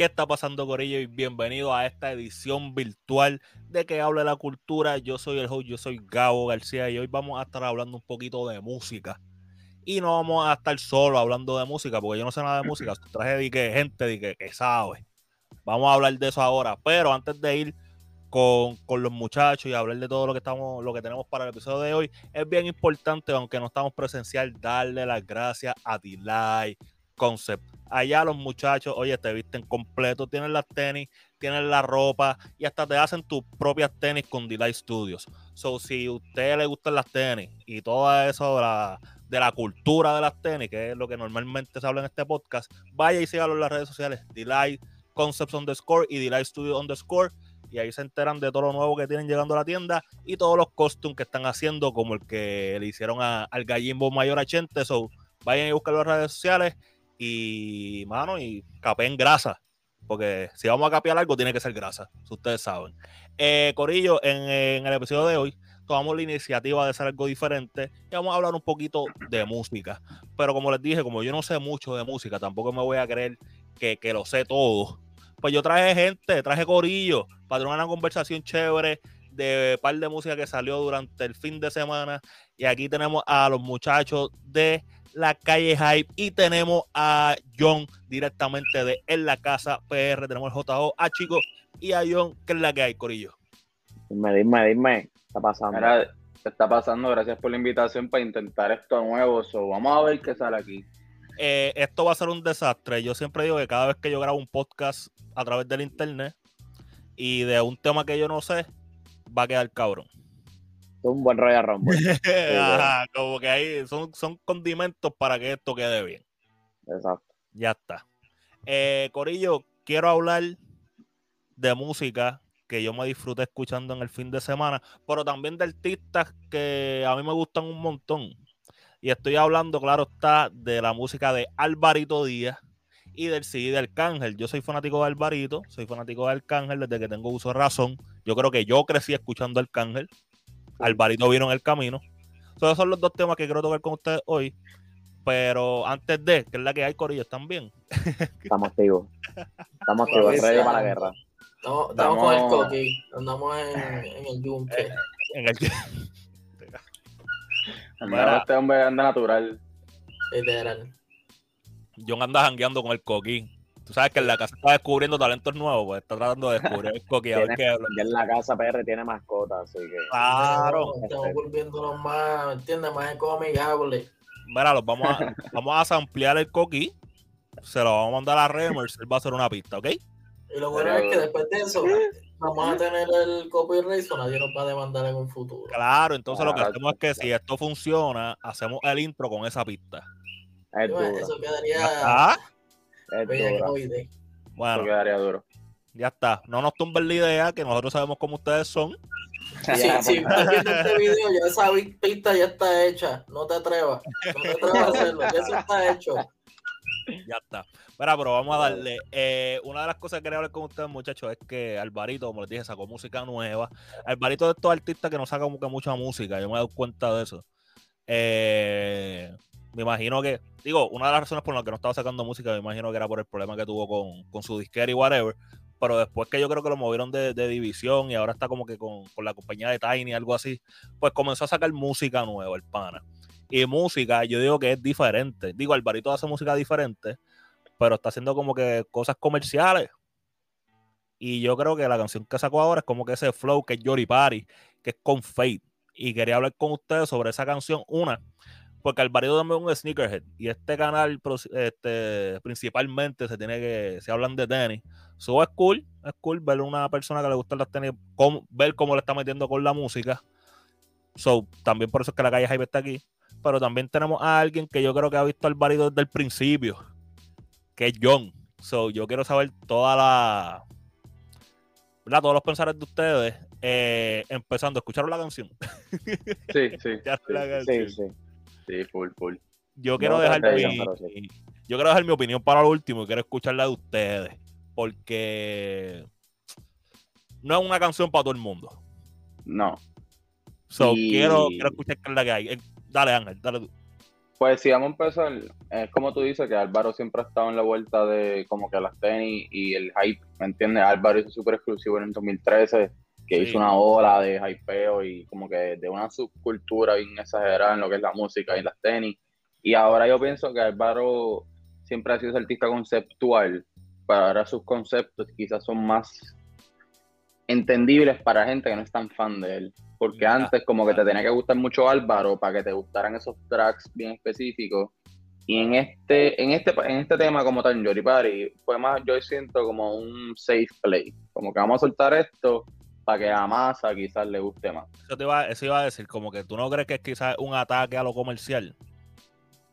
¿Qué está pasando, Corillo? Y bienvenido a esta edición virtual de Que Hable la Cultura. Yo soy el host, yo soy Gabo García y hoy vamos a estar hablando un poquito de música. Y no vamos a estar solo hablando de música, porque yo no sé nada de música. Traje de que gente de que, que sabe. Vamos a hablar de eso ahora. Pero antes de ir con, con, los muchachos y hablar de todo lo que estamos, lo que tenemos para el episodio de hoy, es bien importante, aunque no estamos presencial, darle las gracias a Delay Concept allá los muchachos, oye, te visten completo, tienen las tenis, tienen la ropa y hasta te hacen tus propias tenis con Delight Studios. So, si a usted le gustan las tenis y todo eso de la, de la cultura de las tenis, que es lo que normalmente se habla en este podcast, vaya y sígalo en las redes sociales, Delight Concepts underscore y Delight Studios underscore. Y ahí se enteran de todo lo nuevo que tienen llegando a la tienda y todos los costumes que están haciendo, como el que le hicieron al gallimbo mayor a Chente. So, vayan y buscar las redes sociales y, mano, y capé en grasa. Porque si vamos a capear algo, tiene que ser grasa. Si ustedes saben. Eh, Corillo, en, el episodio de hoy, tomamos la iniciativa de hacer algo diferente y vamos a hablar un poquito de música. Pero como les dije, como yo no sé mucho de música, tampoco me voy a creer que, que lo sé todo. Pues yo traje gente, traje Corillo para tener una conversación chévere de par de música que salió durante el fin de semana. Y aquí tenemos a los muchachos de la calle Hype y tenemos a John directamente de En la Casa PR. Tenemos el JO a Chico y a John, que es la que hay, Corillo. Dime, dime, dime, ¿qué está pasando? ¿qué está pasando? Gracias por la invitación para intentar esto nuevo. So, vamos a ver qué sale aquí. Eh, esto va a ser un desastre. Yo siempre digo que cada vez que yo grabo un podcast a través del internet y de un tema que yo no sé, va a quedar cabrón un buen Royal Rumble. como que ahí son, son condimentos para que esto quede bien. Exacto. Ya está. Eh, Corillo, quiero hablar de música que yo me disfruté escuchando en el fin de semana, pero también de artistas que a mí me gustan un montón. Y estoy hablando, claro está, de la música de Alvarito Díaz y del CD de Arcángel. Yo soy fanático de Alvarito, soy fanático de Arcángel desde que tengo uso de razón. Yo creo que yo crecí escuchando Arcángel. Alvarito vino en el camino. Esos son los dos temas que quiero tocar con ustedes hoy. Pero antes de, que es la que hay, Corillo, también. Estamos activos. Estamos activos, ready para la guerra. Estamos, estamos con el coqui, andamos en, en el yunque. En el Mira, este hombre anda natural. Literal. John anda jangueando con el coquín. Tú sabes que en la casa está descubriendo talentos nuevos, pues está tratando de descubrir el coqui. Ya en la casa PR tiene mascotas, así que. Claro. estamos volviéndonos más, ¿entiendes? Más amigables. Mira, los vamos a, vamos a ampliar el coqui. Se lo vamos a mandar a Remers. Él va a hacer una pista, ¿ok? Y lo bueno es que después de eso, vamos a tener el copyright, o nadie nos va a demandar en un futuro. Claro, entonces lo que hacemos es que si esto funciona, hacemos el intro con esa pista. eso quedaría. Bueno, quedaría duro. Ya está. No nos tumben la idea que nosotros sabemos cómo ustedes son. Sí, sí, este video, ya esa pista ya está hecha. No te atrevas. No te atrevas a hacerlo. Ya eso está hecho. Ya está. Pero, pero vamos a darle. Eh, una de las cosas que quería hablar con ustedes, muchachos, es que Alvarito, como les dije, sacó música nueva. Alvarito de estos artistas que no saca mucha música. Yo me he dado cuenta de eso. Eh, me imagino que, digo, una de las razones por las que no estaba sacando música, me imagino que era por el problema que tuvo con, su disquera y whatever. Pero después que yo creo que lo movieron de, división y ahora está como que con, la compañía de Tiny, algo así, pues comenzó a sacar música nueva, el pana. Y música, yo digo que es diferente. Digo, Alvarito hace música diferente, pero está haciendo como que cosas comerciales. Y yo creo que la canción que sacó ahora es como que ese flow que es Yori Party, que es con Fate. Y quería hablar con ustedes sobre esa canción. Una, porque Alvarito también es un sneakerhead y este canal este, principalmente se tiene que, se hablan de tenis. So es cool, es cool ver a una persona que le gusta las tenis, ver cómo le está metiendo con la música. So, también por eso es que la calle Hype está aquí. Pero también tenemos a alguien que yo creo que ha visto a Alvarito desde el principio, que es John. So, yo quiero saber toda la. ¿verdad? Todos los pensares de ustedes. Eh, empezando, ¿escucharon la canción? Sí, sí. sí, sí. Sí, full, full. Yo quiero dejar mi, yo quiero dejar mi opinión para lo último y quiero escuchar la de ustedes. Porque no es una canción para todo el mundo. No. So, quiero, quiero escuchar la que hay. Eh, dale, Ángel, dale tú. Pues si vamos a empezar, es como tú dices que Álvaro siempre ha estado en la vuelta de como que las tenis y el hype, ¿me entiendes? Álvaro hizo súper exclusivo en el 2013, que Sí. hizo una ola de hypeo y como que de una subcultura bien exagerada en lo que es la música y las tenis. Y ahora yo pienso que Álvaro siempre ha sido ese artista conceptual, pero ahora sus conceptos quizás son más entendibles para gente que no es tan fan de él. Porque Ya. antes como que te tenía que gustar mucho Álvaro para que te gustaran esos tracks bien específicos. Y en este, en este, en este tema como tal, Yori Party, fue más, yo siento como un safe play. Como que vamos a soltar esto para que a masa quizás le guste más. Eso, te iba, eso iba a decir, como que tú no crees que es quizás un ataque a lo comercial.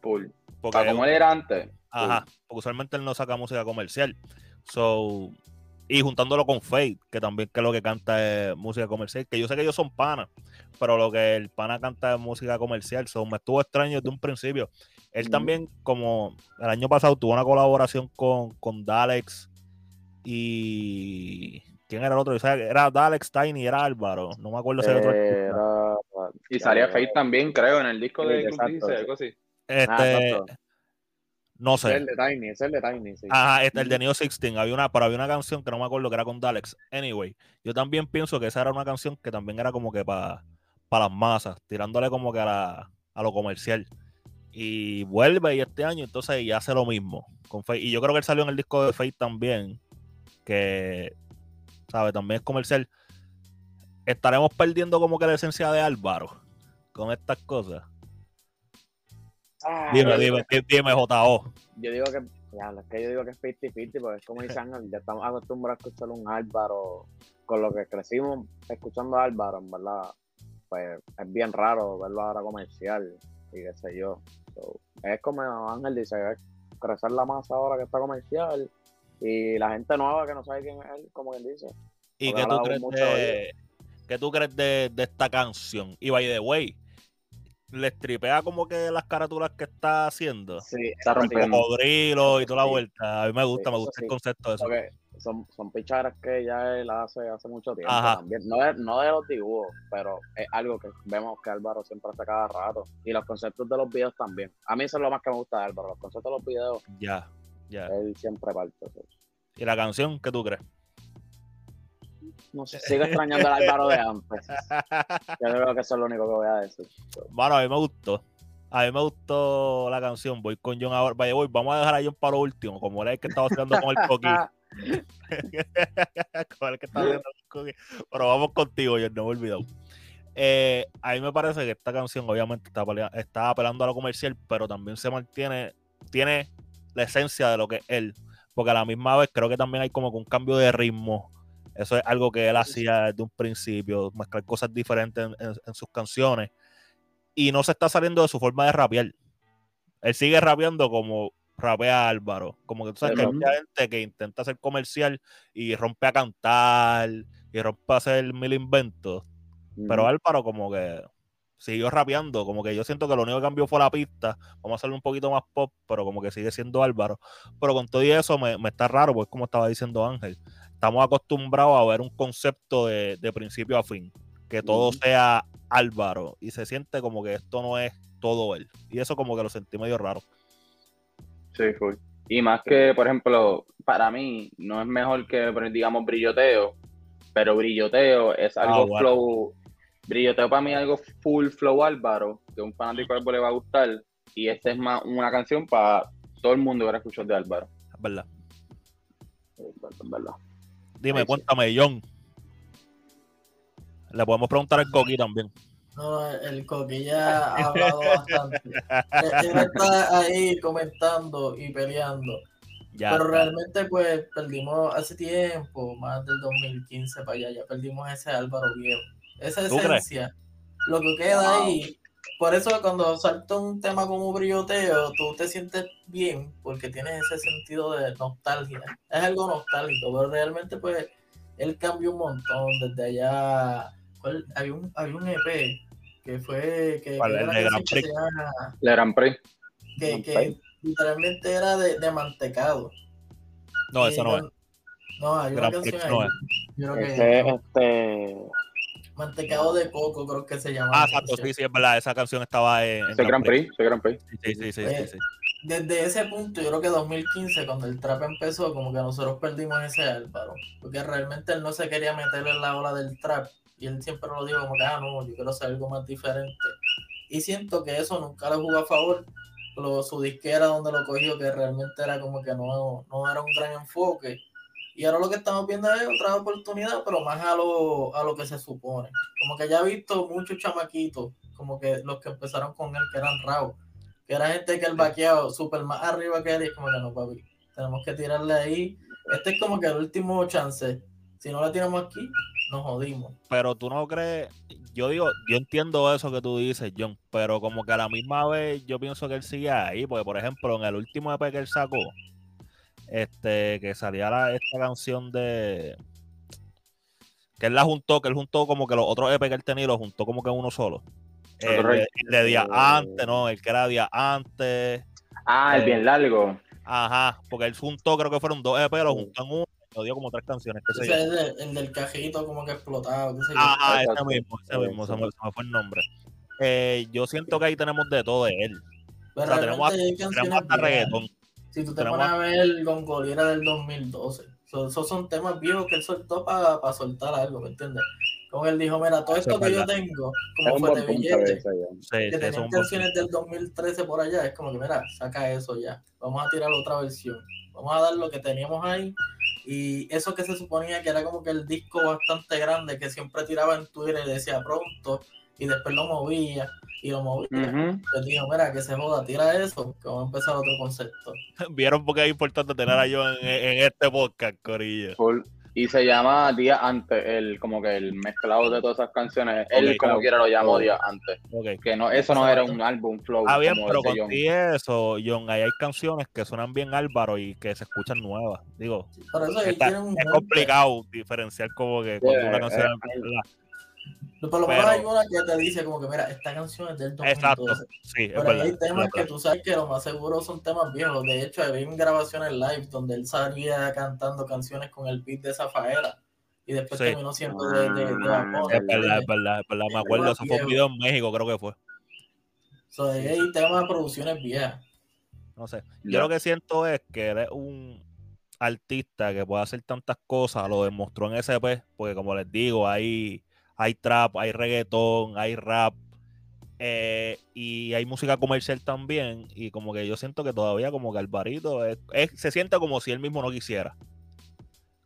Porque, Para como él era antes. ajá, porque usualmente él no saca música comercial. So, y juntándolo con Fate, que también que lo que canta es música comercial, que yo sé que ellos son panas, pero lo que el pana canta es música comercial. So, me estuvo extraño desde un principio. Él también, como el año pasado, tuvo una colaboración con, con Dalex y. ¿Quién era el otro? Sabía que Era Dalex, Tiny, era Álvaro. No me acuerdo si era otro. Era- Y salía Fate también, creo, en el disco Sí, de exacto, 16, sí. algo así. Este, Ah, no Es sé. el de Tiny, es el de Tiny, sí. Ajá, este, el de Neo 16, había una, pero había una canción que no me acuerdo que era con Dalex. Anyway, yo también pienso que esa era una canción que también era como que para las masas, tirándole como que a, la- a lo comercial. Y vuelve y este año entonces y hace lo mismo con Fate. Y yo creo que él salió en el disco de Fate también, que, ¿sabe? También es comercial. Estaremos perdiendo como que la esencia de Álvaro con estas cosas. Ah, Dime, dime, digo- dime, JO. Yo digo que, diablo, es que yo digo que es 50-50, porque es como dice Ángel, ya estamos acostumbrados a escuchar un Álvaro, con lo que crecimos escuchando a Álvaro, en verdad, pues es bien raro verlo ahora comercial y qué sé yo. So, es como Ángel dice, es crecer la masa ahora que está comercial y la gente nueva que no sabe quién es él, como él dice. ¿Y qué tú crees de, qué tú crees de, de esta canción? Y by the way, le tripea como que las carátulas que está haciendo. Sí, Está rompiendo. Cocodrilo y toda la Sí. vuelta. A mí me gusta, Sí, me gusta el concepto de eso. porque son, son picharas que ya él hace hace mucho tiempo Ajá. también. No de, no de los dibujos, pero es algo que vemos que Álvaro siempre hace cada rato. Y los conceptos de los videos también. A mí eso es lo más que me gusta de Álvaro. Los conceptos de los videos, Ya, ya. él siempre parte. ¿Y la canción qué tú crees? No sé, sigo extrañando al Álvaro de antes. Yo creo que eso es lo único que voy a decir. Bueno, a mí me gustó. A mí me gustó la canción. Voy con John ahora. Vaya, voy. Vamos a dejar a John para lo último. Como era el que estaba haciendo con el coquí. con el que estaba haciendo con el coquí. Pero vamos contigo, yo no me he olvidado. Eh, a mí me parece que esta canción obviamente está, está apelando a lo comercial, pero también se mantiene, tiene la esencia de lo que es él. Porque a la misma vez creo que también hay como que un cambio de ritmo. Eso es algo que él hacía desde un principio, mezclar cosas diferentes en, en- en sus canciones. Y no se está saliendo de su forma de rapear. Él sigue rapeando como rapea Álvaro. Como que tú sabes que hay mucha gente que intenta ser comercial y rompe a cantar y rompe a hacer mil inventos. Pero. Álvaro como que siguió rapeando, como que yo siento que lo único que cambió fue la pista, vamos a hacerle un poquito más pop, pero como que sigue siendo Álvaro. Pero con todo y eso me, me está raro, pues como estaba diciendo Ángel, estamos acostumbrados a ver un concepto de, de principio a fin, que todo sea Álvaro, y se siente como que esto no es todo él. Y eso como que lo sentí medio raro. Sí, full. Y más que, por ejemplo, para mí, no es mejor que, digamos, brilloteo, pero brilloteo es algo Ah, bueno. flow. Brilloteo para mí es algo full flow Álvaro, que a un fanático de Álvaro le va a gustar. Y esta es más una canción para todo el mundo que va a escuchar de Álvaro. Es verdad. Es verdad. Dime, Ahí sí. cuéntame, John. Le podemos preguntar al Coqui también. No, el Coquilla ha hablado bastante. Él está ahí comentando y peleando. Ya, pero ya. realmente, pues, perdimos hace tiempo, más del 2015 para allá, ya perdimos ese Álvaro Viejo. Esa esencia, lo que queda Wow. ahí. Por eso cuando salta un tema como brilloteo, tú te sientes bien, porque tienes ese sentido de nostalgia. Es algo nostálgico, pero realmente, pues, él cambió un montón desde allá. ¿cuál? Había un, había un EP que fue que, El era la Grand canción que Prix. llama- Prix. que, que literalmente era de, de mantecado. No, eso no es. No, hay una Grand Prix canción no ahí. es. Yo creo que- este, Mantecado de coco, creo que se llama. Ah, exacto, sí, sí, es verdad. Esa canción estaba en. Ese Grand Prix, ese Grand Prix. Sí, sí, sí, sí, Eh, sí. Desde ese punto, yo creo que 2015, cuando el trap empezó, como que nosotros perdimos ese Álvaro. Porque realmente él no se quería meter en la ola del trap. Y él siempre lo dijo como que, ah, no, yo quiero hacer algo más diferente. Y siento que eso nunca le jugó a favor. Lo, su disquera donde lo cogió, que realmente era como que no, no era un gran enfoque. Y ahora lo que estamos viendo es otra oportunidad, pero más a lo, a lo que se supone. Como que ya he visto muchos chamaquitos, como que los que empezaron con él, que eran raw, que era gente que el vaqueado súper más arriba que él, y es como que no, papi, tenemos que tirarle ahí. Este es como que el último chance. Si no la tiramos aquí, nos jodimos. Pero tú no crees, yo digo, yo entiendo eso que tú dices, John, pero como que a la misma vez yo pienso que él sigue ahí, porque por ejemplo, en el último EP que él sacó, este, que salía la- esta canción de que él la juntó, que él juntó como que los otros EP que él tenía, los juntó como que en uno solo. El de, el de día antes, no, el que era día antes. Ah, el bien largo. Ajá, porque él juntó, creo que fueron dos EP, los juntó en uno, y dio como tres canciones. qué Ese es el, el del cajito como que explotado. Ajá, ese mismo, ese mismo, se me, se me fue el nombre. Eh, yo siento que ahí tenemos de todo de él. Pero o sea, tenemos hay Tenemos hasta reggaetón. Si tú te pones a ver el Gongoliera del 2012, so- esos son temas viejos que él soltó para soltar algo, ¿me entiendes? Como él dijo, mira, todo Eso esto es que yo tengo, como fue de billete. Sí, que tenían canciones del 2013 por allá, es como que, mira, saca eso ya, vamos a tirar otra versión, vamos a dar lo que teníamos ahí, y eso que se suponía que era como que el disco bastante grande, que siempre tiraba en Twitter y decía pronto, y después lo movía, y lo movía, Ujú. pues dijo, mira, que se joda, tira eso, que vamos a empezar otro concepto. Vieron por qué es importante tener a John en, en este podcast, Corillo. Y se llama Día Antes, el, como que el mezclado de todas esas canciones. Él, Ok, como claro. quiera, lo llamó Día Antes. Que no, eso no era un álbum flow. Ah, bien, pero dice John. contigo eso, John, ahí hay canciones que suenan bien Álvaro y que se escuchan nuevas. Digo, está- es complicado diferenciar como que cuando Yeah, una canción eh. Por lo menos hay una que te dice como que, mira, esta canción es del 2012. Exacto, sí, es Pero verdad. hay temas que tú sabes que lo más seguro son temas viejos. De hecho, había grabaciones live donde él salía cantando canciones con el beat de Zafaera. Y después Sí. terminó siendo de, de, de Vapor, Es verdad, es verdad, es verdad. Me acuerdo, eso fue un video en México, creo que fue. So, ahí hay temas de producciones viejas. No sé. Yo lo que siento es que él es un artista que puede hacer tantas cosas, lo demostró en SP, porque como les digo, hay, hay trap, hay reggaetón, hay rap, eh, y hay música comercial también, y como que yo siento que todavía como que Alvarito es- es- se siente como si él mismo no quisiera.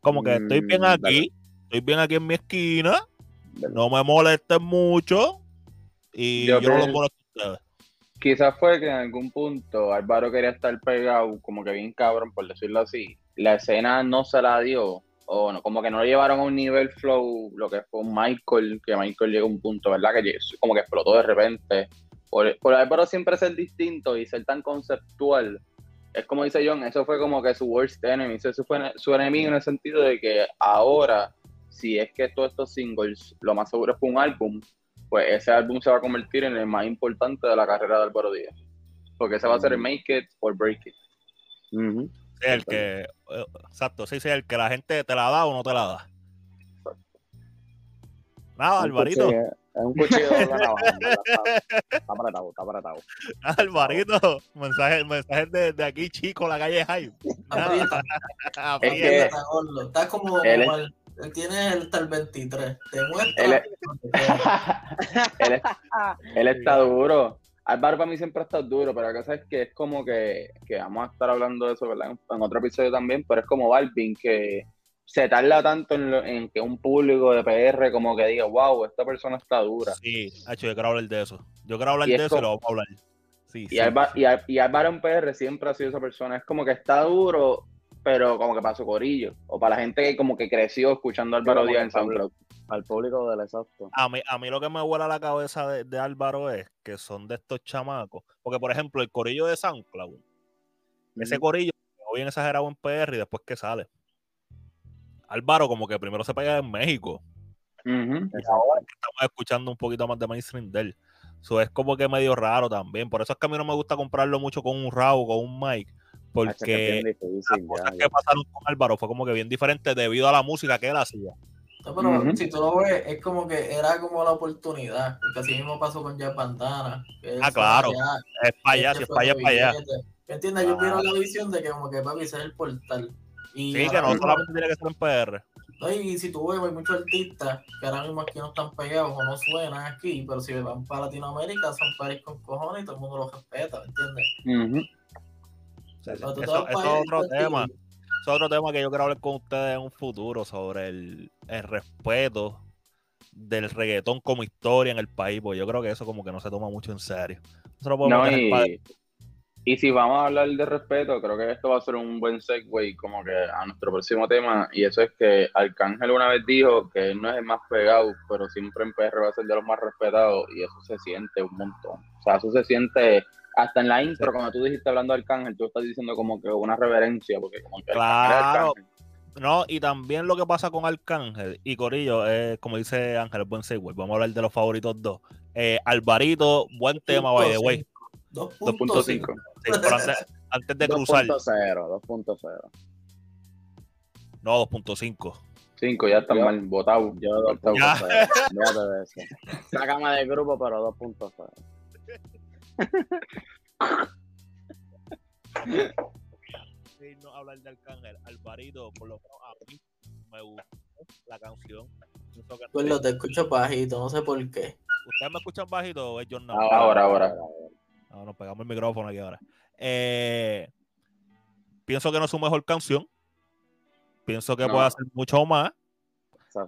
Como que estoy bien Mm, aquí, estoy bien aquí en mi esquina, no me molesten mucho, y Yo yo, no pienso- molesto a ustedes. Quizás fue que en algún punto Álvaro quería estar pegado, como que bien cabrón, por decirlo así. La escena no se la dio, o no, como que no lo llevaron a un nivel flow, lo que fue un Michael, que Michael llegó a un punto, ¿verdad? Que como que explotó de repente. Por, por Álvaro siempre ser distinto y ser tan conceptual, es como dice John, eso fue como que su worst enemy, eso fue su enemigo en el sentido de que ahora, si es que todos estos singles, lo más seguro es que un álbum, pues ese álbum se va a convertir en el más importante de la carrera de Álvaro Díaz. Porque ese va a ser el Mm. Make It or Break It. El que, eh, exacto, sí, sí, el que la gente te la da o no te la da. Nada, Un Alvarito, cuchillo, Es un cuchillo de Está apretado, está apretado. Alvarito, mensajes mensaje de, de aquí, chico, la calle Hype. Es que-. Está como, Él es- como el, él tiene hasta el 23. Te muestra. Él él, es- él está duro. Álvaro para mí siempre ha estado duro, pero la cosa es que es como que, que vamos a estar hablando de eso, ¿verdad? En, en otro episodio también, pero es como Balvin, que se tarda tanto en, lo- en que un público de PR como que diga, wow, esta persona está dura. Sí, hacho, yo quiero hablar de eso. Yo quiero hablar Y es de eso y lo vamos a hablar. Sí, Y, sí. Álvaro, y, Al- y Álvaro en PR siempre ha sido esa persona. Es como que está duro, pero como que para su corillo. O para la gente que como que creció escuchando a Álvaro Díaz en SoundCloud. Al público del exacto. A mí, a mí lo que me vuela la cabeza de, de Álvaro es que son de estos chamacos. Porque, por ejemplo, el corillo de SoundCloud, ese Ujú. corillo, bien exagerado en PR y después que sale. Álvaro como que primero se pega en México. Y ahora estamos escuchando un poquito más de mainstream de él. Eso es como que medio raro también. Por eso es que a mí no me gusta comprarlo mucho con un RAW con un mic. Porque las ya, cosas ya. que pasaron con Álvaro fue como que bien diferente debido a la música que él hacía. No, pero si tú lo ves, es como que era como la oportunidad, porque así mismo pasó con Jack Bandana. Ah, claro. allá, Es para allá, si es para allá, es para allá. ¿Me entiendes? Claro. vieron la visión de que como que papi ese es el portal. Y Sí, que no solamente tiene que ser en PR. no, y si tú ves, hay muchos artistas que ahora mismo aquí no están pegados o no suenan aquí, pero si van para Latinoamérica son país con cojones y todo el mundo los respeta, ¿me entiendes? Eso vas es otro tema. Es otro tema que yo quiero hablar con ustedes en un futuro sobre el, el respeto del reggaetón como historia en el país, porque yo creo que eso como que no se toma mucho en serio. Lo podemos No, y, y si vamos a hablar de respeto, creo que esto va a ser un buen segue como que a nuestro próximo tema, y eso es que Arcángel una vez dijo que él no es el más pegado, pero siempre en PR va a ser de los más respetados, y eso se siente un montón. O sea, eso se siente hasta en la intro, cuando tú dijiste hablando de Arcángel, tú estás diciendo como que una reverencia, porque como que Claro. Arcángel. No, y también lo que pasa con Arcángel y Corillo, es, como dice Ángel, es buen segue. Vamos a hablar de los favoritos dos. Eh, Alvarito, buen tema, by the way. 2.5. 2.5. Sí, antes, antes de cruzar, 2.0, 2.0. no, 2.5. 5, ya está mal votado. Yo Cortado. 2.0. Fíjate de eso. Sácame del grupo, pero 2.0. Sí, no hablar de Arcángel. Alvarito, por lo menos a mí me gustó la canción. Pues lo te escucho bajito, no sé por qué. ¿Ustedes me escuchan bajito o es John Nava? Ahora, ahora. No, nos pegamos el micrófono aquí ahora. Eh, pienso que no es su mejor canción. Pienso que No. puede hacer mucho más.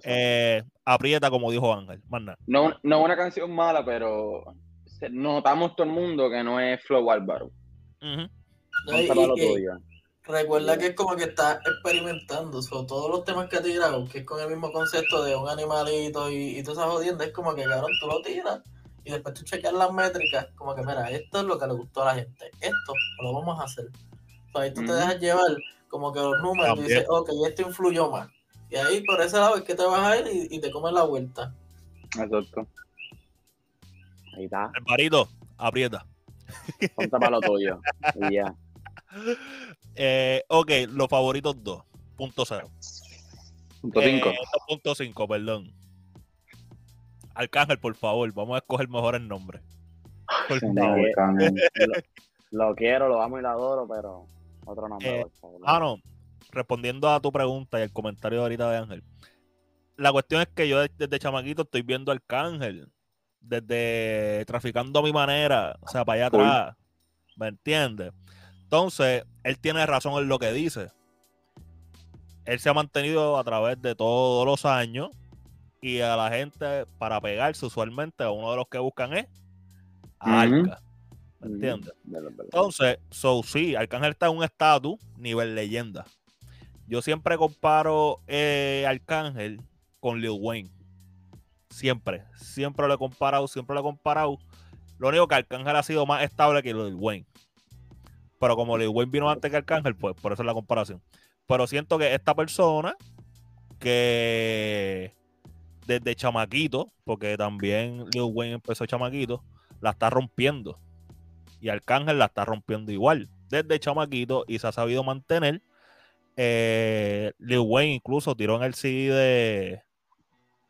Eh, aprieta, como dijo Ángel. Más nada. No, no es una canción mala, pero notamos todo el mundo que no es Flow Álvaro. No. Recuerda que es como que está experimentando, sobre todos los temas que ha tirado, que es con el mismo concepto de un animalito y, y todas esas jodiendas, es como que cabrón, tú lo tiras y después tú chequeas las métricas, como que mira, esto es lo que le gustó a la gente, esto lo vamos a hacer. O sea, ahí tú te dejas llevar como que los números, tú También. dices, ok, esto influyó más. Y ahí por ese lado es que te vas a ir y, y te comes la vuelta. Exacto. Ahí está. Alvarito, aprieta. Ponte para lo tuyo. Y ya. Eh, ok, los favoritos 2. Punto cero. Punto Eh, 5. 2.5, perdón. Arcángel, por favor, vamos a escoger mejor el nombre. Por favor. Lo, lo quiero, lo amo y lo adoro, pero otro nombre, Eh, por favor. Ah, no. Respondiendo a tu pregunta y el comentario de ahorita de Ángel. La cuestión es que yo de- desde chamaquito estoy viendo Arcángel. Desde traficando a mi manera. O sea, para allá atrás. ¿Me entiendes? Entonces, él tiene razón en lo que dice. Él se ha mantenido a través de todos los años. Y a la gente, para pegarse, usualmente, a uno de los que buscan es a. Arca. ¿Me entiendes? Entonces, so sí, Arcángel está en un estatus nivel leyenda. Yo siempre comparo eh, Arcángel con Lil Wayne. Siempre, siempre lo he comparado, siempre lo he comparado. Lo único que Arcángel ha sido más estable que Lil Wayne. Pero como Lil Wayne vino antes que Arcángel, pues por eso es la comparación. Pero siento que esta persona que desde chamaquito, porque también Lil Wayne empezó chamaquito, la está rompiendo. Y Arcángel la está rompiendo igual. Desde chamaquito y se ha sabido mantener. Eh, Lil Wayne incluso tiró en el CD de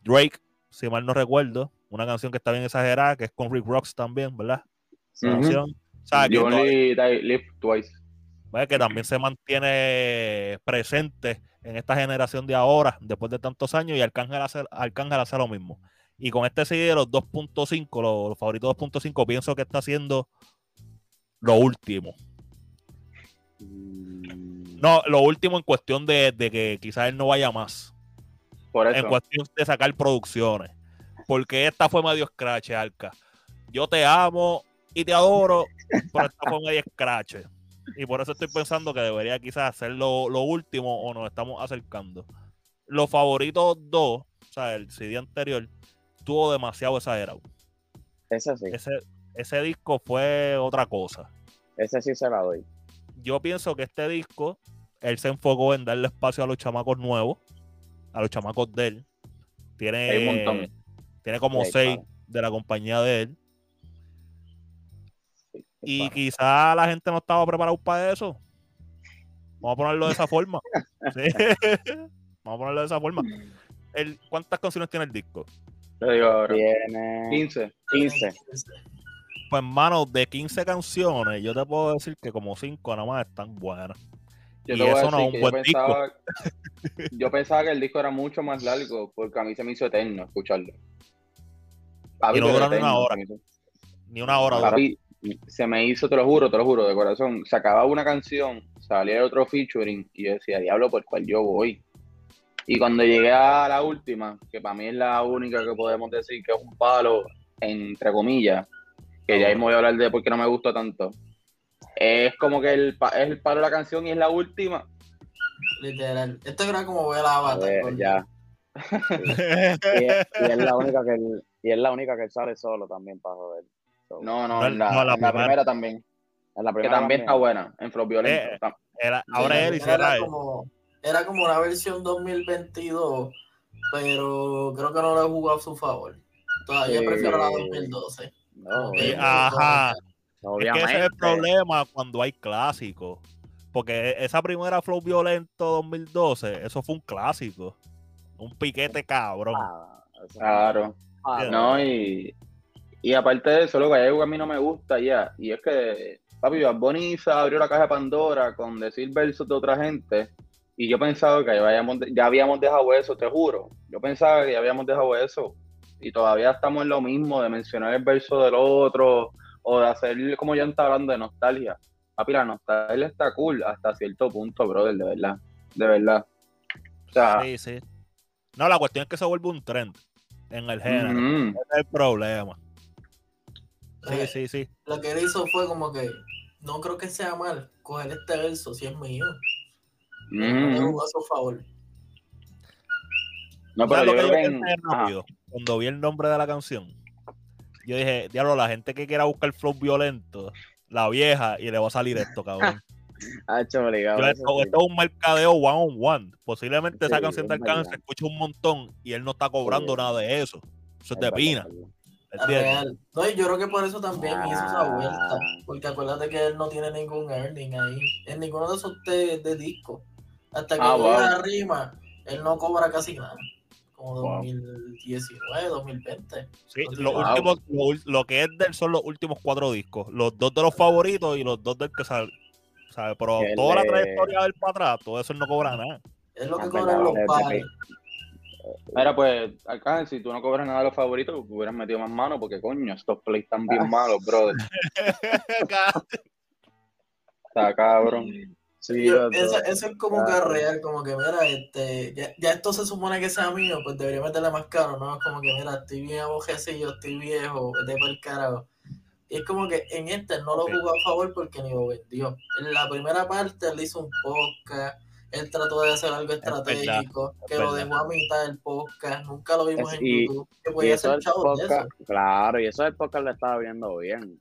Drake, si mal no recuerdo, una canción que está bien exagerada, que es con Rick Rocks también, ¿verdad? Esa Ujú. canción. O sea, que only twice. Que también se mantiene presente en esta generación de ahora, después de tantos años, y Arcángel hace, Arcángel hace lo mismo. Y con este CD de los 2.5, los, los favoritos 2.5, pienso que está haciendo lo último. No, lo último en cuestión de, de que quizás él no vaya más. Por En cuestión de sacar producciones. Porque esta fue medio scratch, Arca. Yo te amo y te adoro, pero esta fue medio scratch. Y por eso estoy pensando que debería quizás hacer lo, lo último o nos estamos acercando. Los favoritos dos, o sea, el CD anterior, estuvo demasiado exagerado. Ese sí, Ese, ese disco fue otra cosa. ese sí se la doy. Yo pienso que este disco, él se enfocó en darle espacio a los chamacos nuevos, a los chamacos de él. Tiene, Hay un montón. tiene como Sí, seis claro. de la compañía de él. Y claro. quizá la gente no estaba preparada para eso. Vamos a ponerlo de esa forma. Sí. Vamos a ponerlo de esa forma. el, ¿cuántas canciones tiene el disco? Te digo ahora. Tiene 15. 15. Pues, hermano, de 15 canciones, yo te puedo decir que como 5 nada más están buenas. Yo Y te voy a eso no es un que yo buen disco. pensaba, yo pensaba que el disco era mucho más largo porque a mí se me hizo eterno escucharlo. Papi, Y no pero dura ni eterno, una hora. Ni una hora. dura. Papi, se me hizo, te lo juro, te lo juro, de corazón. Se acababa una canción, salía otro featuring y yo decía, diablo, por cuál yo voy. Y cuando llegué a la última, que para mí es la única que podemos decir que es un palo, entre comillas, que ya mismo voy a hablar de por qué no me gustó tanto. Es como que el, es el palo de la canción y es la última. Literal. Esto era como la A por ya. Y es, y es la única que él, y es la única que él sale solo también para joder. So, No, no, No, en la, no, la en la primera. primera también. en la Que también está buena, en Flow Violento. Eh, Era- ahora él era como, era como una versión 2022, pero creo que no la jugó a su favor. Todavía Sí. prefiero la 2012. No, Ok. Sí, ajá. Es que ese es el problema cuando hay clásicos. Porque esa primera Flow Violento 2012, eso fue un clásico. Un piquete cabrón. Ah, Claro. ah, No, y, y aparte de eso, lo que hay algo que a mí no me gusta ya, y es que, papi, Bad Bunny se abrió la caja de Pandora con decir versos de otra gente, y yo pensaba que ya habíamos, ya habíamos dejado eso, te juro. Yo pensaba que ya habíamos dejado eso, y todavía estamos en lo mismo de mencionar el verso del otro, o de hacer, como ya está hablando, de nostalgia. Papi, la nostalgia está cool hasta cierto punto, brother, de verdad, de verdad. O sea, Sí, sí. No, la cuestión es que se vuelve un trend en el género. Ese es el problema. Sí, Eh, sí, sí. Lo que él hizo fue como que, no creo que sea mal coger este verso si es mío. No jugó a su favor. no, ¿Sabes pero lo yo creo que en- rápido? Cuando vi el nombre de la canción, yo dije, diablo, la gente que quiera buscar flow violento, la vieja, y le va a salir esto, cabrón. Yo, eso esto, es un mercadeo one on one. Posiblemente esa Sí, canción de es alcance se escucha un montón y él no está cobrando Sí. nada de eso. Eso es de pina. Real. No, y yo creo que por eso también hizo esa Ah. vuelta. Porque acuérdate que él no tiene ningún earning ahí. En ninguno de esos de, de discos. Hasta que Ah, llega wow. la rima, él no cobra casi nada. Como Wow. 2019, 2020. Sí, lo, que- últimos, lo, lo que es de él son los últimos cuatro discos. Los dos de los favoritos y los dos del que sale. ¿sabe? Pero Que toda la trayectoria del para atrás, todo eso él no cobra nada. Es lo que cobran los padres. Mira, pues, Arcángel, si tú no cobras nada de los favoritos, pues, hubieras metido más mano, porque coño, estos plays están bien malos, brother. Está cabrón. Sí, Yo- eso, eso es como que real, como que mira, este, ya, ya esto se supone que sea mío, pues debería meterle más caro, ¿no? Es como que mira, estoy bien abojecido, estoy viejo, vete por el carajo. Y es como que en este no lo jugó a favor porque ni lo vendió. En la primera parte él hizo un podcast, él trató de hacer algo estratégico, es que lo dejó a mitad del podcast, nunca lo vimos Es- en y- YouTube, que Y podía eso ser del chavos de eso. claro, y eso del podcast le estaba viendo bien.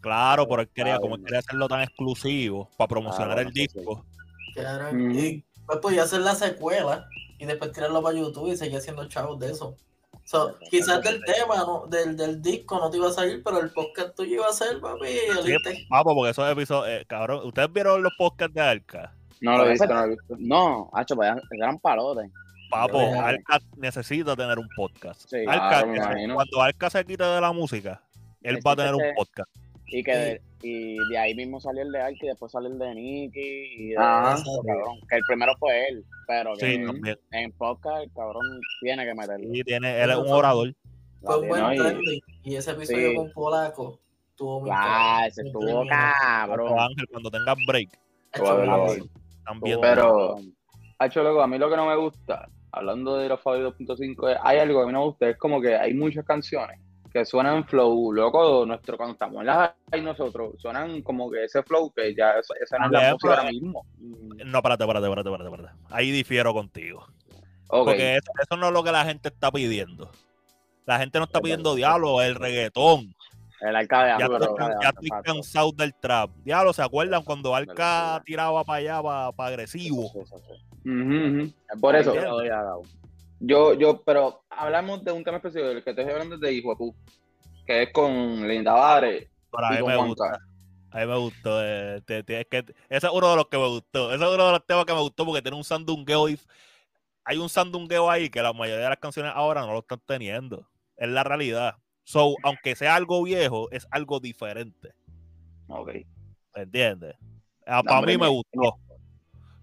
Claro, pero él quería, como él quería hacerlo tan exclusivo para promocionar el sí. disco. Claro, Ujú. Y pues podía hacer la secuela y después tirarlo para YouTube y seguir haciendo chavos de eso. So, quizás del tema, no, del, del disco no te iba a salir, pero el podcast tuyo iba a ser, papi, el Sí, Papo, porque esos episodios, eh, cabrón, ¿ustedes vieron los podcasts de Arca? No lo he visto, no lo he visto. No, hacho, pues eran palotes. Papo. Arca necesita tener un podcast. Sí. Arca, Claro, me ese- imagino. cuando Arca se quite de la música, él va a tener un podcast. Y que de, y de ahí mismo salió el de Ark y después salió el de Nicky y de Ajá. eso, cabrón. Que el primero fue él, pero que Sí, en podcast el cabrón tiene que meterlo. Sí, tiene, él es un orador. fue un buen trending. Y ese episodio Sí. con Polaco tuvo mi Ah, ese estuvo cabrón. Ángel, cuando tengas break, También. Estuvo Pero-. Hacho, loco, a mí lo que no me gusta, hablando de los favoritos 2.5, es- hay algo que a mí no me gusta, es como que hay muchas canciones que suenan flow, loco, nuestro, cuando estamos en las hay nosotros, suenan como que ese flow que ya, esa no es la música ahora mismo. No, espérate, espérate, espérate, espérate, espérate. Ahí difiero contigo. Porque eso, eso no es lo que la gente está pidiendo. La gente no está Es pidiendo diablo, el reggaetón. El arca de Ya, pero- ya estoy cansado del trap. Diablo, ¿se acuerdan cuando Arca tiraba para allá, para, agresivo? Sí, Por eso. yo. Yo, pero hablamos de un tema específico, el que estoy hablando es de Hijo que es con Linda Vare Pero a y mí me gusta. A mí me gustó. eh, te- te- es que ese es uno de los que me gustó. Ese es uno de los temas que me gustó porque tiene un sandungueo y hay un sandungueo ahí que la mayoría de las canciones ahora no lo están teniendo. Es la realidad. So, aunque sea algo viejo, es algo diferente. Ok. ¿Me entiendes? No, para mí me gustó.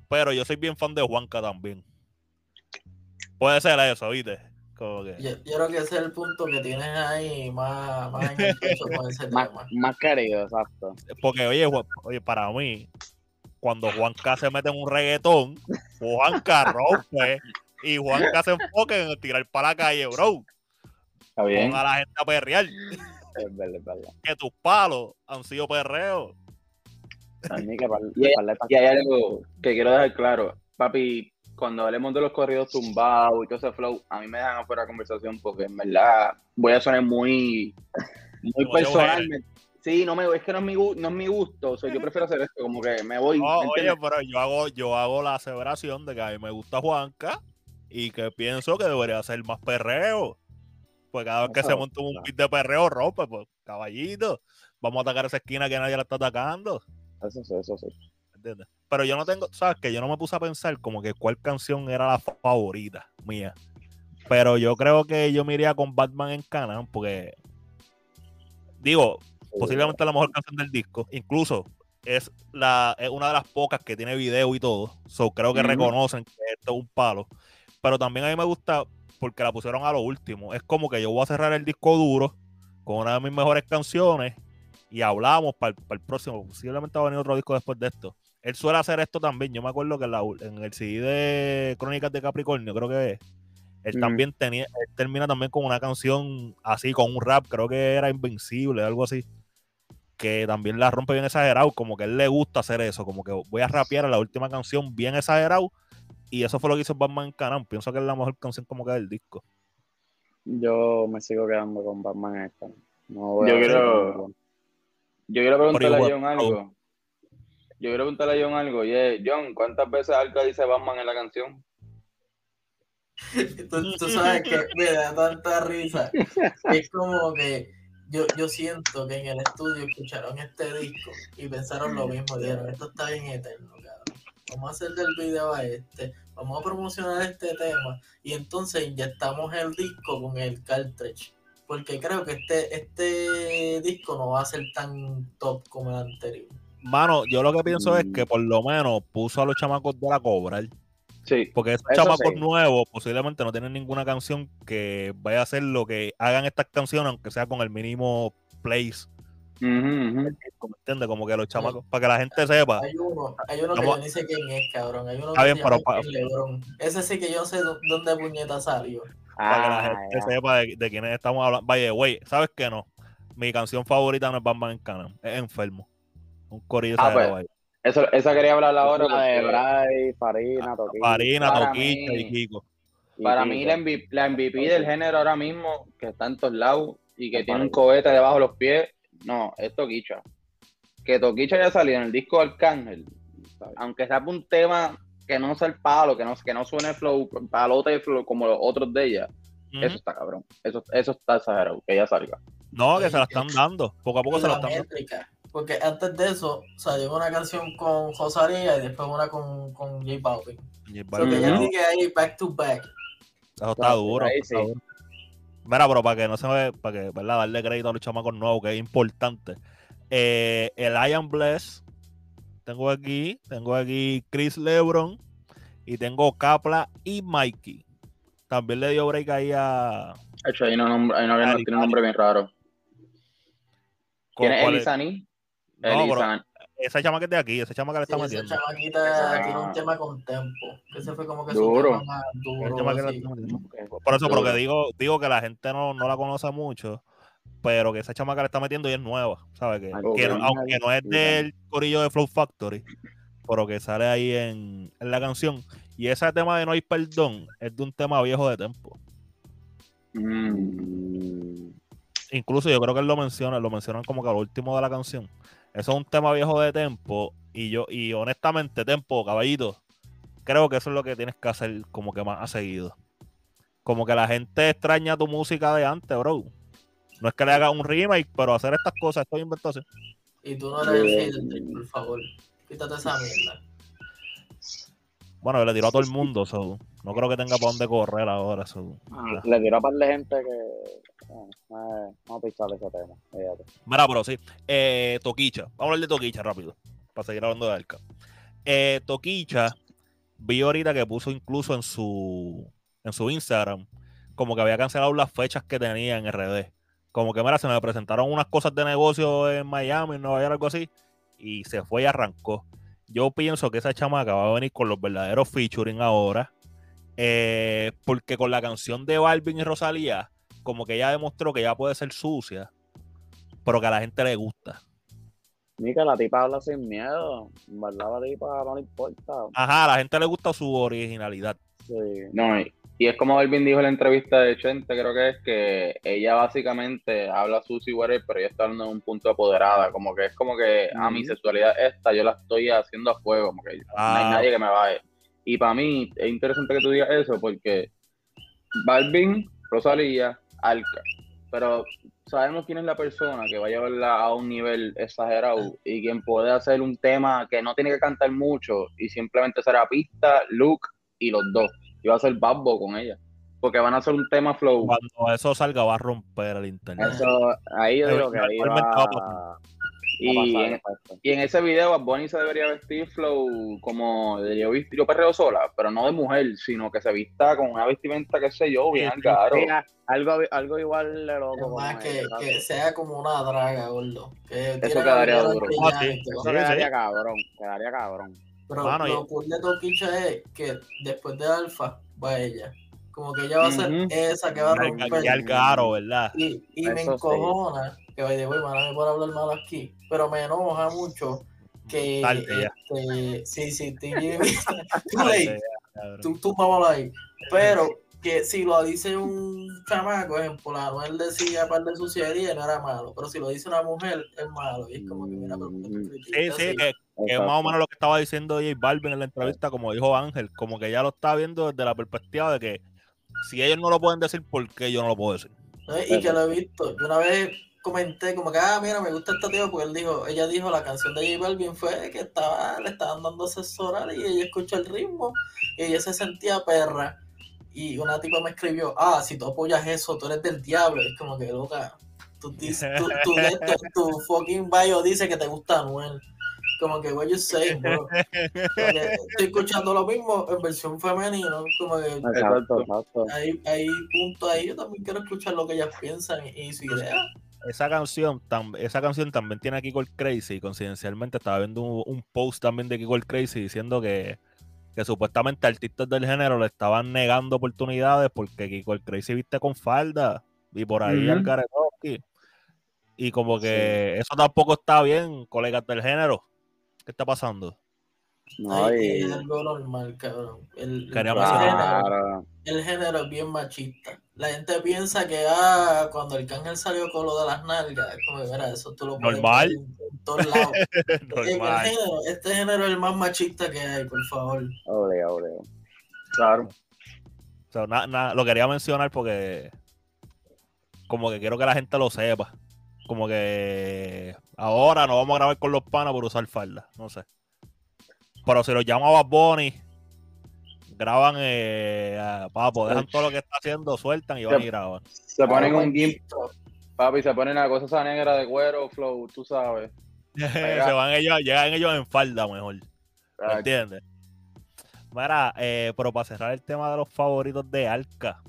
Pero yo soy bien fan de Juanca también. Puede ser eso, ¿viste? Como que- Yo, yo creo que ese es el punto que tienes ahí más, más en el pecho con ese Más, tema. más querido, exacto. Porque, oye, oye, para mí, cuando Juanca se mete en un reggaetón, Juanca rompe y Juanca se enfoca en tirar para la calle, bro. Está bien. Ponga a la gente a perrear. Es verdad, es verdad. Que tus palos han sido perreos. Que Y- hay algo que quiero dejar claro. Papi, cuando hablemos de los corridos tumbados y todo ese flow, a mí me dejan afuera de conversación porque en verdad voy a sonar muy, muy Como personal. Sí, no me, es que no es mi, no es mi gusto. o sea, yo prefiero hacer esto, como que me voy. No, ¿me oye, pero yo hago, yo hago la aseveración de que a mí me gusta Juanca y que pienso que debería hacer más perreo. Pues cada vez que se monta un pit de perreo, rompe, pues, caballito. Vamos a atacar esa esquina que nadie la está atacando. Eso sí, eso sí. ¿entiendes? Pero yo no tengo, ¿sabes? Que yo no me puse a pensar como que cuál canción era la favorita mía. Pero yo creo que yo me iría con Batman en Canaan porque, digo, posiblemente la mejor canción del disco. Incluso es, la, es una de las pocas que tiene video y todo. So, creo que reconocen que esto es un palo. Pero también a mí me gusta porque la pusieron a lo último. Es como que yo voy a cerrar el disco duro con una de mis mejores canciones y hablamos para el, próximo. Posiblemente va a venir otro disco después de esto. Él suele hacer esto también. Yo me acuerdo que en, la en el CD de Crónicas de Capricornio, creo que es. Él Mm. también tenía, él termina también con una canción así, con un rap, creo que era Invencible, algo así. Que también la rompe bien exagerado, como que a él le gusta hacer eso, como que voy a rapear a la última canción bien exagerado. Y eso fue lo que hizo Batman en Canam. Pienso que es la mejor canción como que del disco. Yo me sigo quedando con Batman en esta. No voy Yo quiero- Yo quiero preguntarle a John algo. Yo quiero preguntarle a John algo. Oye, John, ¿cuántas veces Alca dice Batman en la canción? Tú, tú sabes que me da tanta risa. Es como que yo, yo siento que en el estudio escucharon este disco y pensaron lo mismo. Dijeron, esto está bien eterno, cabrón. Vamos a hacer del video a este, vamos a promocionar este tema y entonces inyectamos el disco con el cartridge. Porque creo que este, este disco no va a ser tan top como el anterior. Mano, yo lo que pienso es Mm. que por lo menos puso a los chamacos de la cobra. Sí. Porque esos Eso chamacos sí. nuevos posiblemente no tienen ninguna canción que vaya a hacer lo que hagan estas canciones, aunque sea con el mínimo plays. Ujú, ujú. ¿Me entiendes? Como que los chamacos, para que la gente sepa. Hay uno, hay uno que yo ni sé quién es, cabrón. Hay uno Está que bien, se llama pero pa- Ken Lebron. Ese sí que yo sé dó- dónde puñeta salió. para que la Ah, gente ya. sepa de, de quiénes estamos hablando. Vaya, güey, ¿sabes qué no? Mi canción favorita no es Batman en Canam, es Enfermo. Un corillo Ah, pues. Eso, esa quería hablar ahora. la de Bray, Farina, Toquilla. Farina, mí- y Kiko. Para mí la MVP, la MVP del género ahora mismo, que está en todos lados y que tiene un cohete debajo de los pies, no, es Toquicha. Que Toquicha haya salido en el disco de Arcángel, aunque sea un tema que no sea el palo, que no, que no suene flow, palote de flow como los otros de ella, eso está cabrón. Eso, eso está exagerado, que ella salga. No, que se la están dando. Poco a poco se la están dando. Porque antes de eso salió una canción con Rosalía y después una con, con J Balvin. So Batman, que no, sigue ahí back to back. Eso está Claro, duro. ahí está sí. duro. Mira, pero para que no se me, para que, ¿verdad? Darle crédito a los chamacos nuevos, que es importante. Eh, el Ian Bless, tengo aquí, tengo aquí Chris Lebron y tengo Capla y Mikey. También le dio break ahí a. De hecho, hay uno, nombre, que no- tiene un nombre bien raro. ¿Quién es. No, Elizani. Esa chama que es de aquí, esa chama que le está Sí, esa metiendo. chamaquita tiene un tema con tempo. Ese fue como que Duro. su tema más El duro. que metiendo. Por eso, pero Duro. que digo, digo que la gente no, no la conoce mucho, pero que esa chamaca le está metiendo y es nueva, ¿sabes? Que, Ok. que no- aunque no es del corillo de Flow Factory, pero que sale ahí en, en la canción. Y ese tema de No hay perdón es de un tema viejo de tempo. Mm, Incluso yo creo que él lo menciona, lo mencionan como que al último de la canción. Eso es un tema viejo de tempo. Y yo, y honestamente, tempo, caballito, creo que eso es lo que tienes que hacer como que más a seguido. Como que la gente extraña tu música de antes, bro. No es que le hagas un remake, pero hacer estas cosas, esto es inventación. Y tú no eres el por favor. Quítate esa mierda. Bueno, le tiró a todo el mundo, so. No creo que tenga para dónde correr ahora. so, ya. Le tiró a par de gente que. eh, vamos a pisar ese tema. fíjate. Mira, pero sí. Eh, Toquicha. Vamos a hablar de Toquicha rápido. Para seguir hablando de Arca. Eh, Toquicha, vi ahorita que puso incluso en su, en su Instagram como que había cancelado las fechas que tenía en RD. Como que, mira, se me presentaron unas cosas de negocio en Miami, en Nueva York, algo así. Y se fue y arrancó. Yo pienso que esa chamaca va a venir con los verdaderos featuring ahora. Eh, porque con la canción de Balvin y Rosalía, como que ella demostró que ya puede ser sucia, pero que a la gente le gusta. Que la tipa habla sin miedo. En verdad, la tipa no le importa. Ajá, a la gente le gusta su originalidad. Sí. No, y, y es como Alvin dijo en la entrevista de Chente, creo que es que ella básicamente habla sucio y whatever, pero ella está hablando en un punto apoderada, como que es como que a mi Ujú. sexualidad esta yo la estoy haciendo a fuego, como que no hay Ah. nadie que me baje. Y para mí es interesante que tú digas eso porque Balvin, Rosalía, Alca, pero sabemos quién es la persona que va a llevarla a un nivel exagerado y quien puede hacer un tema que no tiene que cantar mucho y simplemente será pista, look y los dos. Y va a ser Babbo con ella. Porque van a hacer un tema flow. Cuando eso salga va a romper el internet. Eso, ahí yo digo que ahí va, Y pasar, en, y ese video Bad Bunny se debería vestir flow como de yo, yo perreo sola, pero no de mujer, sino que se vista con una vestimenta, qué sé yo, bien Sí, caro. Algo, algo igual de loco. Es como más que, sea como una draga, gordo. Que Eso quedaría duro. Ah, sí. y todo. Eso Sí, quedaría sí. cabrón, quedaría cabrón. Pero Mano, lo y- cool de Toquicha es que después de Alfa va ella. Como que ella va a ser esa que va a romper. que al caro, ¿verdad? Y, y me encojona, que vaya, voy, mala por hablar mal aquí, pero me enoja mucho que. Este, sí, sí, cabrón. tú, tú ahí. Pero que si lo dice un chamaco, ejemplo, Anuel decía par de suciedad no era malo, pero si lo dice una mujer, es malo. Y es como que, mira, pero ¿por qué tú Mm. Sí, sí, que, que es más o menos lo que estaba diciendo J Balvin en la entrevista, como dijo Ángel, como que ya lo está viendo desde la perspectiva de que si ellos no lo pueden decir, ¿por qué yo no lo puedo decir? ¿no? Y que lo he visto. Yo una vez comenté como que, ah, mira, me gusta este tío porque él dijo, ella dijo la canción de J Balvin fue que estaba, le estaban dando sexo oral y ella escuchó el ritmo y ella se sentía perra. Y una tipa me escribió, ah, si tú apoyas eso, tú eres del diablo. Y es como que, loca, tú, dices- tú, tú en tu fucking bio dice que te gusta Anuel. Como que, what you say, bro. Estoy escuchando lo mismo en versión femenina. Como que Exacto, exacto. hay, hay puntos ahí. Yo también quiero escuchar lo que ellas piensan y, y su idea. Esa canción, tam- esa canción también tiene a Kiko el Crazy. Coincidencialmente estaba viendo un, un post también de Kiko el Crazy diciendo que, que supuestamente artistas del género le estaban negando oportunidades porque Kiko el Crazy viste con falda y por ahí al Garetoski. Y como que eso tampoco está bien, colegas del género. ¿Qué está pasando? No, Ay, y- es algo normal, cabrón. El, el Queríamos género, claro. el género es bien machista. La gente piensa que ah, cuando el cángel salió con lo de las nalgas, es como que, mira, eso tú lo puedes Normal. ver en, en todos lados. El género, este género es el más machista que hay, por favor. Obligado, obligado. Claro. O sea, na- na- lo quería mencionar porque como que quiero que la gente lo sepa. Como que ahora no vamos a grabar con los panas por usar falda. No sé. Pero si los llama a Bad Bunny, graban, eh, a- papo, dejan todo lo que está haciendo, sueltan y van y graban. Se ponen un gimp, machito. papi, se ponen la cosa esa negra de cuero, flow, tú sabes. Se van ellos, llegan ellos en falda mejor. ¿Me entiendes? Mira, eh, pero para cerrar el tema de los favoritos de Arca,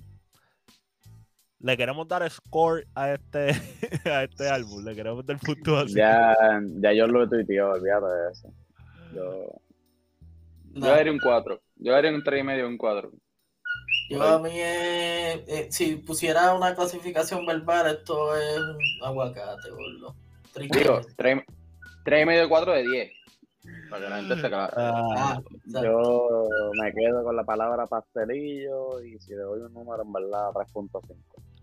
le queremos dar score a este, a este álbum. Le queremos dar puntuación. Ya, ya yo lo tuiteé, olvídate de eso. Yo, Yo daría un 4. Yo daría un 3 y medio, un 4. Yo a mí, eh, eh, si pusiera una clasificación verbal, esto es un aguacate. Triple. Digo, 3, y medio, 4 de 10. Para que la gente esté clara. Ah, Ah, yo me quedo con la palabra pastelillo y si le doy un número, en verdad, 3.5.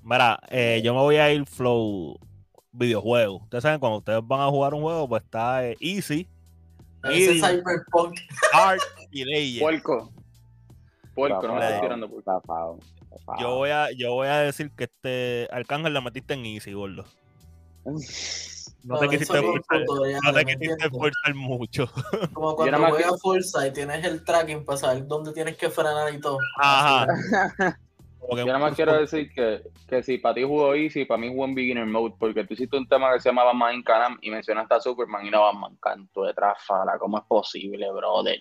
mira, eh, yo me voy a ir flow videojuego. Ustedes saben, cuando ustedes van a jugar un juego, pues está eh, Easy, ese medium. Cyberpunk. Hard y Legend. Puerco. Puerco, no me estás tirando puerco. Yo voy a, yo voy a decir que este Arcángel la metiste en Easy, gordo. No te quisiste tutoriales, no te ¿me quisiste esforzar mucho. Como Yo cuando juegas Forza y tienes el tracking para saber dónde tienes que frenar y todo. Ajá. Yo nada más quiero decir que, que si para ti jugó Easy, para mí jugó en Beginner Mode, porque tú hiciste un tema que se llama Batman in Canam y mencionaste a Superman y no Batman, canto de trafala, ¿cómo es posible, brother?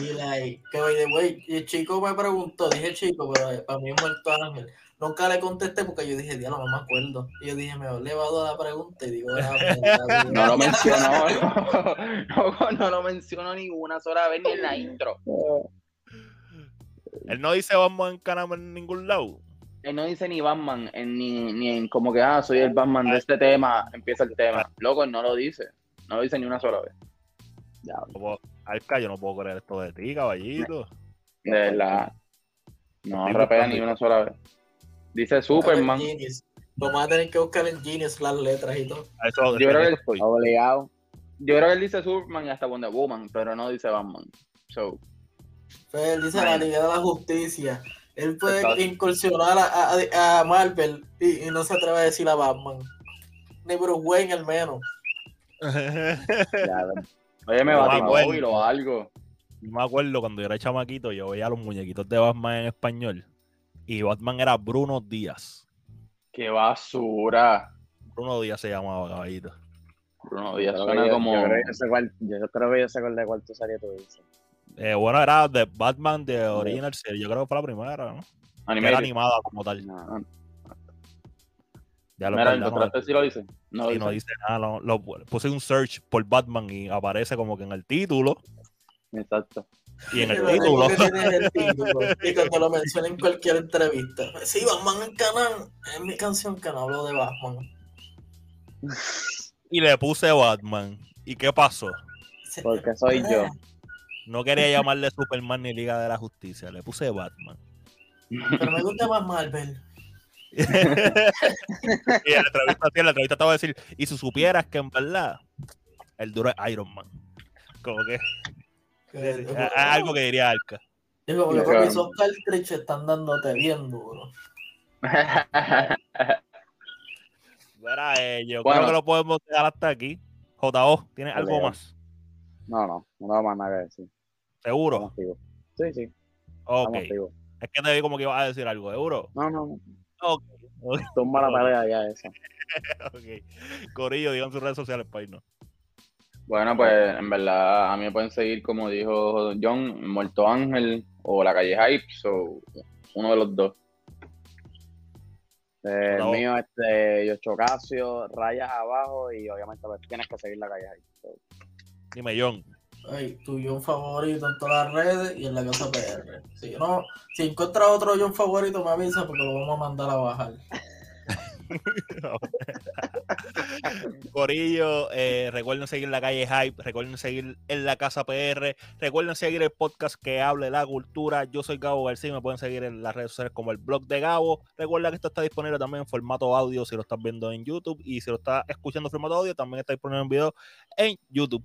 Y like, que by the way, y el chico me preguntó, dije chico, pero eh, para mí es muerto Ángel. Nunca le contesté porque yo dije, diablo, no me acuerdo. Y yo dije, me he elevado a la pregunta y digo, "Ah, mierda, No lo mencionó, no, no, no lo mencionó ni una sola vez ni en la intro. Él no dice vamos en Canam en ningún lado. Él no dice ni Batman, en, ni, ni en como que, ah, soy el Batman de este tema, empieza el tema. Loco, él no lo dice, no lo dice ni una sola vez. No puedo- Alca, yo no puedo creer esto de ti, caballito. De verdad. No rapea ni una sola vez. Dice Superman. Vamos a tener que buscar en Genius las letras y todo. Eso, Yo creo que- estoy. Obligado. Yo creo que él dice Superman y hasta Wonder Woman, pero no dice Batman. So, él dice la Liga de la Justicia. Él puede Exacto. incursionar a, a- a Marvel y, y no se atreve a decir a Batman. Ni Bruce Wayne al menos. Ya, oye, me No, batí bueno. móvil o algo. Yo me acuerdo cuando yo era chamaquito, yo veía los muñequitos de Batman en español. Y Batman era Bruno Díaz. Qué basura. Bruno Díaz se llamaba, caballito. Bruno Díaz suena yo- como. Yo creo, que yo sé cuál- yo creo que yo sé cuál de cuál tú serie tú dices. Eh, bueno, era de Batman de Original Series. Yo creo que fue la primera, ¿no? Era animada como tal. No, Ya lo Mira, verdad, no, encontraste si lo dice. No lo y no dice. dice nada. lo- lo- puse un search por Batman y aparece como que en el título. Exacto. Y en el Lo título. el título. Y cuando lo menciona en cualquier entrevista. Sí, Batman en Canal. Es mi canción que no hablo de Batman. y le puse Batman. ¿Y qué pasó? porque soy yo. No quería llamarle Superman ni Liga de la Justicia. Le puse Batman. Pero me gusta más Marvel. y en la entrevista, en la entrevista te voy a decir, y si supieras que en verdad el duro es Iron Man. Como que algo que diría Arca. Es como que claro. esos cartridges están dándote bien duro. Verá, eh, yo Bueno. creo que lo podemos dejar hasta aquí. JO, ¿tienes algo más? No, no, no tengo más nada que decir. ¿Seguro? Sí, sí, Ok. Es que te vi como que ibas a decir algo, ¿seguro? No, no, Ok. ok, tumba la pelea ya esa. ok. Corillo, digan sus redes sociales para irnos. Bueno, pues en verdad a mí me pueden seguir como dijo John, Muerto Ángel o La Calle Hype, so, uno de los dos. Eh, No. El mío, este, Yocho Casio, rayas abajo y obviamente pues, tienes que seguir la calle. So, Dime, John. Ay, tu John favorito en todas las redes y en la casa PR. Si no, si encuentras otro John favorito, me avisa porque lo vamos a mandar a bajar. Corillo, eh, recuerden seguir la calle Hype, recuerden seguir en la casa PR, recuerden seguir el podcast que hable de la cultura. Yo soy Gabo García, me pueden seguir en las redes sociales como el blog de Gabo. Recuerda que esto está disponible también en formato audio si lo estás viendo en YouTube y si lo estás escuchando en formato audio también está disponible en video en YouTube.